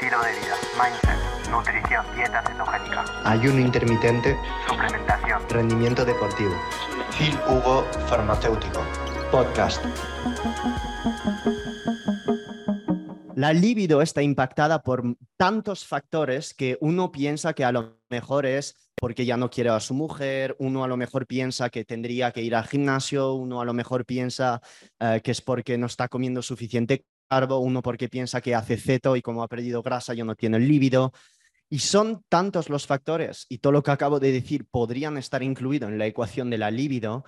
estilo de vida, mindset, nutrición, dieta cetogénica, ayuno intermitente, suplementación, rendimiento deportivo. Phil Hugo Farmacéutico. Podcast. La libido está impactada por tantos factores que uno piensa que a lo mejor es porque ya no quiere a su mujer, uno a lo mejor piensa que tendría que ir al gimnasio, uno a lo mejor piensa eh, que es porque no está comiendo suficiente carbo, uno porque piensa que hace ceto y como ha perdido grasa ya no tiene el líbido. Y son tantos los factores y todo lo que acabo de decir podrían estar incluidos en la ecuación de la libido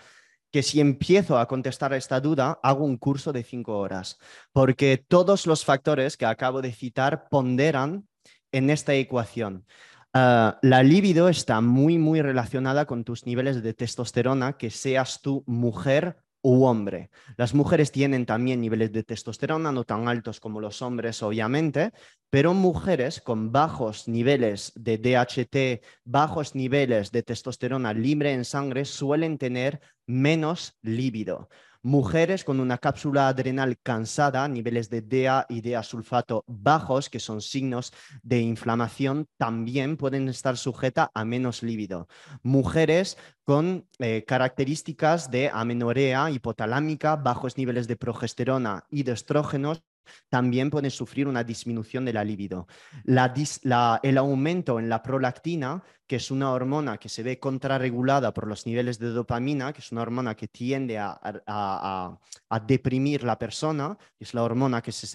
que si empiezo a contestar a esta duda, hago un curso de cinco horas, porque todos los factores que acabo de citar ponderan en esta ecuación. Ah, la libido está muy, muy relacionada con tus niveles de testosterona, que seas tú mujer hombre. Las mujeres tienen también niveles de testosterona, no tan altos como los hombres, obviamente, pero mujeres con bajos niveles de DHT, bajos niveles de testosterona libre en sangre, suelen tener menos líbido. Mujeres con una cápsula adrenal cansada, niveles de DEA y DEA sulfato bajos, que son signos de inflamación, también pueden estar sujetas a menos líbido. Mujeres con eh, características de amenorea hipotalámica, bajos niveles de progesterona y de estrógenos, también pueden sufrir una disminución de la libido. el aumento en la prolactina, que es una hormona que se ve contrarregulada por los niveles de dopamina, que es una hormona que tiende a, deprimir la persona, es la hormona que se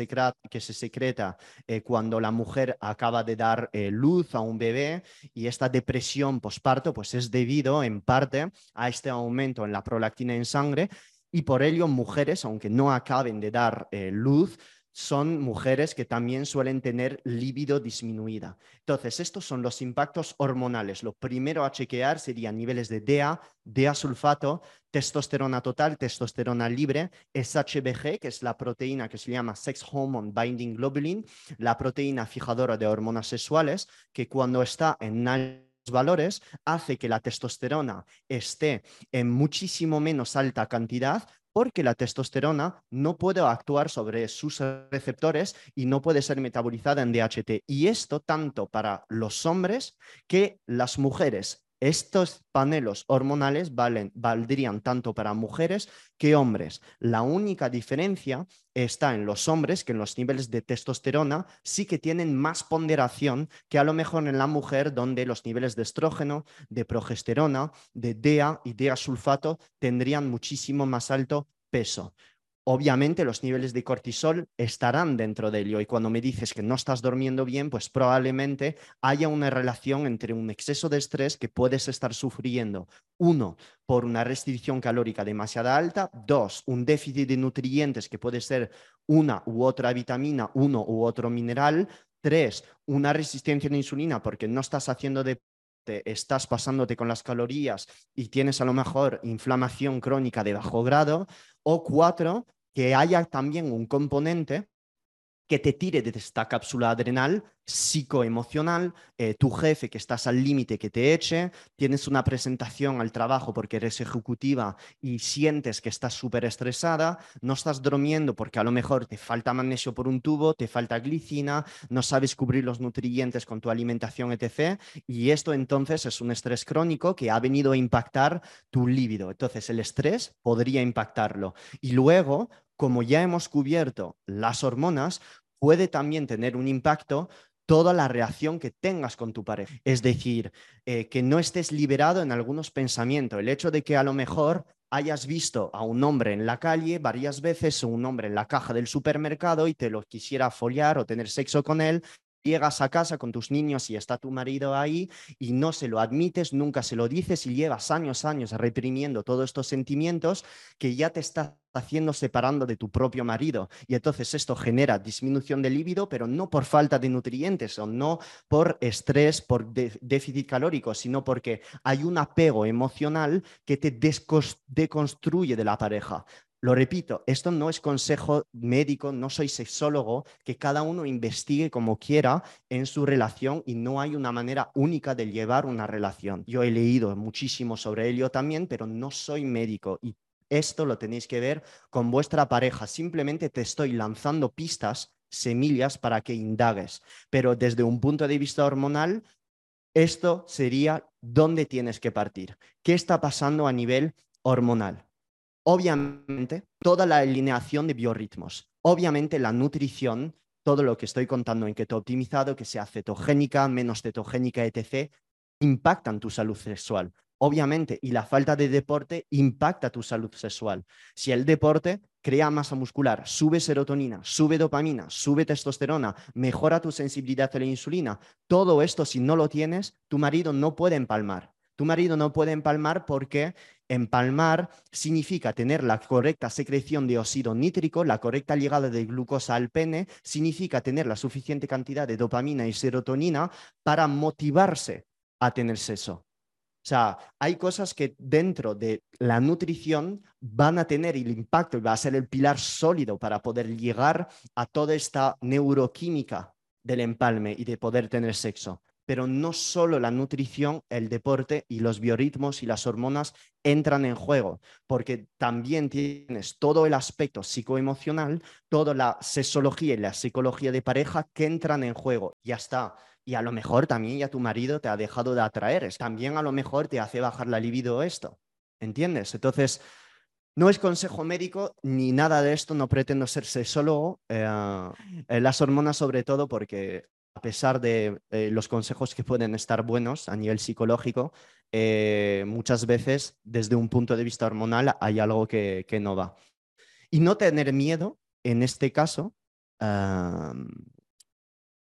secreta, eh, cuando la mujer acaba de dar eh, luz a un bebé y esta depresión posparto pues es debido en parte a este aumento en la prolactina en sangre y por ello mujeres, aunque no acaben de dar eh, luz, son mujeres que también suelen tener líbido disminuida. Entonces, estos son los impactos hormonales. Lo primero a chequear serían niveles de DEA, DEA sulfato, testosterona total, testosterona libre, SHBG, que es la proteína que se llama Sex Hormone Binding Globulin, la proteína fijadora de hormonas sexuales, que cuando está en valores hace que la testosterona esté en muchísimo menos alta cantidad, porque la testosterona no puede actuar sobre sus receptores y no puede ser metabolizada en DHT. Y esto tanto para los hombres que las mujeres. Estos panelos hormonales valdrían tanto para mujeres que hombres. La única diferencia está en los hombres que en los niveles de testosterona sí que tienen más ponderación que a lo mejor en la mujer donde los niveles de estrógeno, de progesterona, de DEA y DEA sulfato tendrían muchísimo más alto peso. Obviamente los niveles de cortisol estarán dentro de ello y cuando me dices que no estás durmiendo bien, pues probablemente haya una relación entre un exceso de estrés que puedes estar sufriendo. Uno, por una restricción calórica demasiado alta. Dos, un déficit de nutrientes que puede ser una u otra vitamina, uno u otro mineral. Tres, una resistencia a la insulina porque no estás haciendo de estás pasándote con las calorías y tienes a lo mejor inflamación crónica de bajo grado, o cuatro, que haya también un componente que te tire de esta cápsula adrenal psicoemocional, eh, tu jefe que estás al límite que te eche, tienes una presentación al trabajo porque eres ejecutiva y sientes que estás súper estresada, no estás durmiendo porque a lo mejor te falta magnesio por un tubo, te falta glicina, no sabes cubrir los nutrientes con tu alimentación, etc. Y esto entonces es un estrés crónico que ha venido a impactar tu líbido. Entonces el estrés podría impactarlo. Y luego, como ya hemos cubierto las hormonas, puede también tener un impacto toda la reacción que tengas con tu pareja. Es decir, eh, que no estés liberado en algunos pensamientos. El hecho de que a lo mejor hayas visto a un hombre en la calle varias veces o un hombre en la caja del supermercado y te lo quisiera foliar o tener sexo con él llegas a casa con tus niños y está tu marido ahí y no se lo admites, nunca se lo dices y llevas años, años reprimiendo todos estos sentimientos que ya te está haciendo separando de tu propio marido. Y entonces esto genera disminución de líbido, pero no por falta de nutrientes o no por estrés, por déficit calórico, sino porque hay un apego emocional que te deconstruye de la pareja. Lo repito, esto no es consejo médico, no soy sexólogo, que cada uno investigue como quiera en su relación y no hay una manera única de llevar una relación. Yo he leído muchísimo sobre ello también, pero no soy médico y esto lo tenéis que ver con vuestra pareja. Simplemente te estoy lanzando pistas semillas para que indagues. Pero desde un punto de vista hormonal, esto sería dónde tienes que partir. ¿Qué está pasando a nivel hormonal? Obviamente, toda la alineación de biorritmos. Obviamente, la nutrición, todo lo que estoy contando en keto optimizado, que sea cetogénica, menos cetogénica, etc., impactan tu salud sexual. Obviamente, y la falta de deporte impacta tu salud sexual. Si el deporte crea masa muscular, sube serotonina, sube dopamina, sube testosterona, mejora tu sensibilidad a la insulina, todo esto si no lo tienes, tu marido no puede empalmar. Tu marido no puede empalmar porque empalmar significa tener la correcta secreción de óxido nítrico, la correcta llegada de glucosa al pene, significa tener la suficiente cantidad de dopamina y serotonina para motivarse a tener sexo. O sea, hay cosas que dentro de la nutrición van a tener el impacto y va a ser el pilar sólido para poder llegar a toda esta neuroquímica del empalme y de poder tener sexo. Pero no solo la nutrición, el deporte y los biorritmos y las hormonas entran en juego, porque también tienes todo el aspecto psicoemocional, toda la sexología y la psicología de pareja que entran en juego. Ya está y a lo mejor también ya tu marido te ha dejado de atraer. También a lo mejor te hace bajar la libido esto. ¿Entiendes? Entonces, no es consejo médico ni nada de esto, no pretendo ser sexólogo. Eh, las hormonas sobre todo porque a pesar de eh, los consejos que pueden estar buenos a nivel psicológico, muchas veces desde un punto de vista hormonal hay algo que no va. Y no tener miedo, en este caso,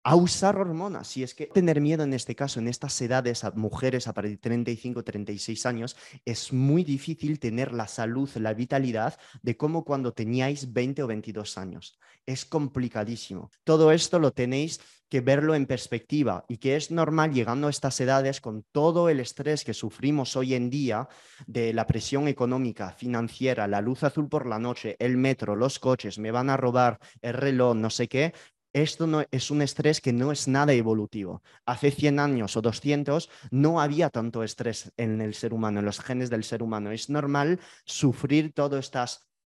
a usar hormonas. Si es que tener miedo en este caso, en estas edades, a mujeres a partir de 35, 36 años, es muy difícil tener la salud, la vitalidad de como cuando teníais 20 o 22 años. Es complicadísimo. Todo esto lo tenéis que verlo en perspectiva y que es normal llegando a estas edades con todo el estrés que sufrimos hoy en día de la presión económica, financiera, la luz azul por la noche, el metro, los coches, me van a robar el reloj, no sé qué, esto no, es un estrés que no es nada evolutivo. Hace 100 años o 200 no había tanto estrés en el ser humano, en los genes del ser humano. Es normal sufrir todos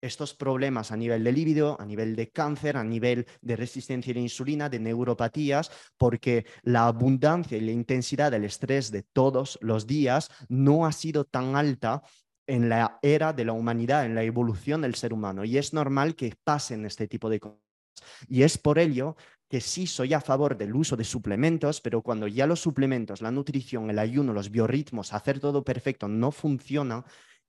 estos problemas a nivel de líbido, a nivel de cáncer, a nivel de resistencia a la insulina, de neuropatías, porque la abundancia y la intensidad del estrés de todos los días no ha sido tan alta en la era de la humanidad, en la evolución del ser humano. Y es normal que pasen este tipo de cosas y es por ello que sí soy a favor del uso de suplementos, pero cuando ya los suplementos, la nutrición, el ayuno, los biorritmos, hacer todo perfecto no funciona,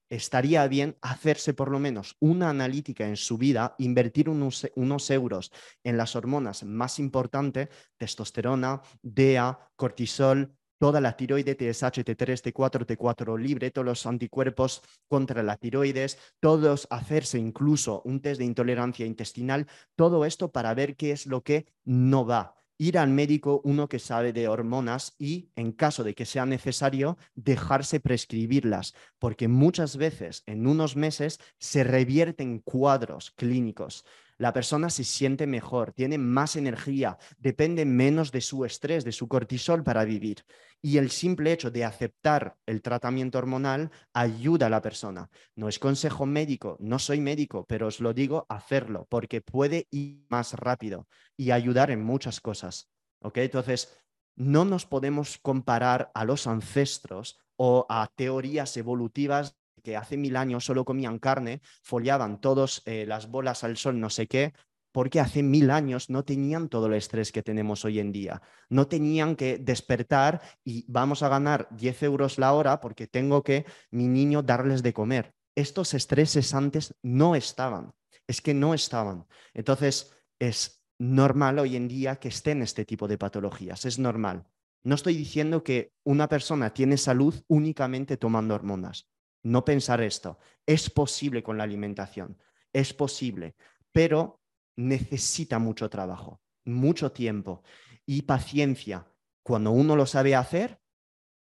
estaría bien hacerse por lo menos una analítica en su vida, invertir unos, unos, euros en las hormonas más importantes, testosterona, DEA, cortisol, toda la tiroide, TSH, T3, T4, T4 libre, todos los anticuerpos contra la tiroides, todos hacerse incluso un test de intolerancia intestinal, todo esto para ver qué es lo que no va. Ir al médico, uno que sabe de hormonas y, en caso de que sea necesario, dejarse prescribirlas, porque muchas veces en unos meses se revierten cuadros clínicos la persona se siente mejor, tiene más energía, depende menos de su estrés, de su cortisol para vivir. Y el simple hecho de aceptar el tratamiento hormonal ayuda a la persona. No es consejo médico, no soy médico, pero os lo digo, hacerlo, porque puede ir más rápido y ayudar en muchas cosas. ¿Ok? Entonces, no nos podemos comparar a los ancestros o a teorías evolutivas hace mil años solo comían carne, foliaban todas eh, las bolas al sol, no sé qué, porque hace mil años no tenían todo el estrés que tenemos hoy en día. No tenían que despertar y vamos a ganar 10 euros la hora porque tengo que mi niño darles de comer. Estos estreses antes no estaban, es que no estaban. Entonces, es normal hoy en día que estén este tipo de patologías, es normal. No estoy diciendo que una persona tiene salud únicamente tomando hormonas no pensar esto. Es posible con la alimentación, es posible, pero necesita mucho trabajo, mucho tiempo y paciencia. Cuando uno lo sabe hacer,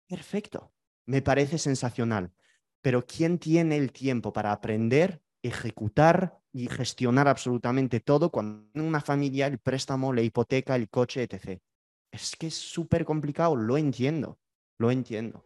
perfecto, me parece sensacional. Pero ¿quién tiene el tiempo para aprender, ejecutar y gestionar absolutamente todo cuando en una familia el préstamo, la hipoteca, el coche, etc.? Es que es súper complicado, lo entiendo, lo entiendo.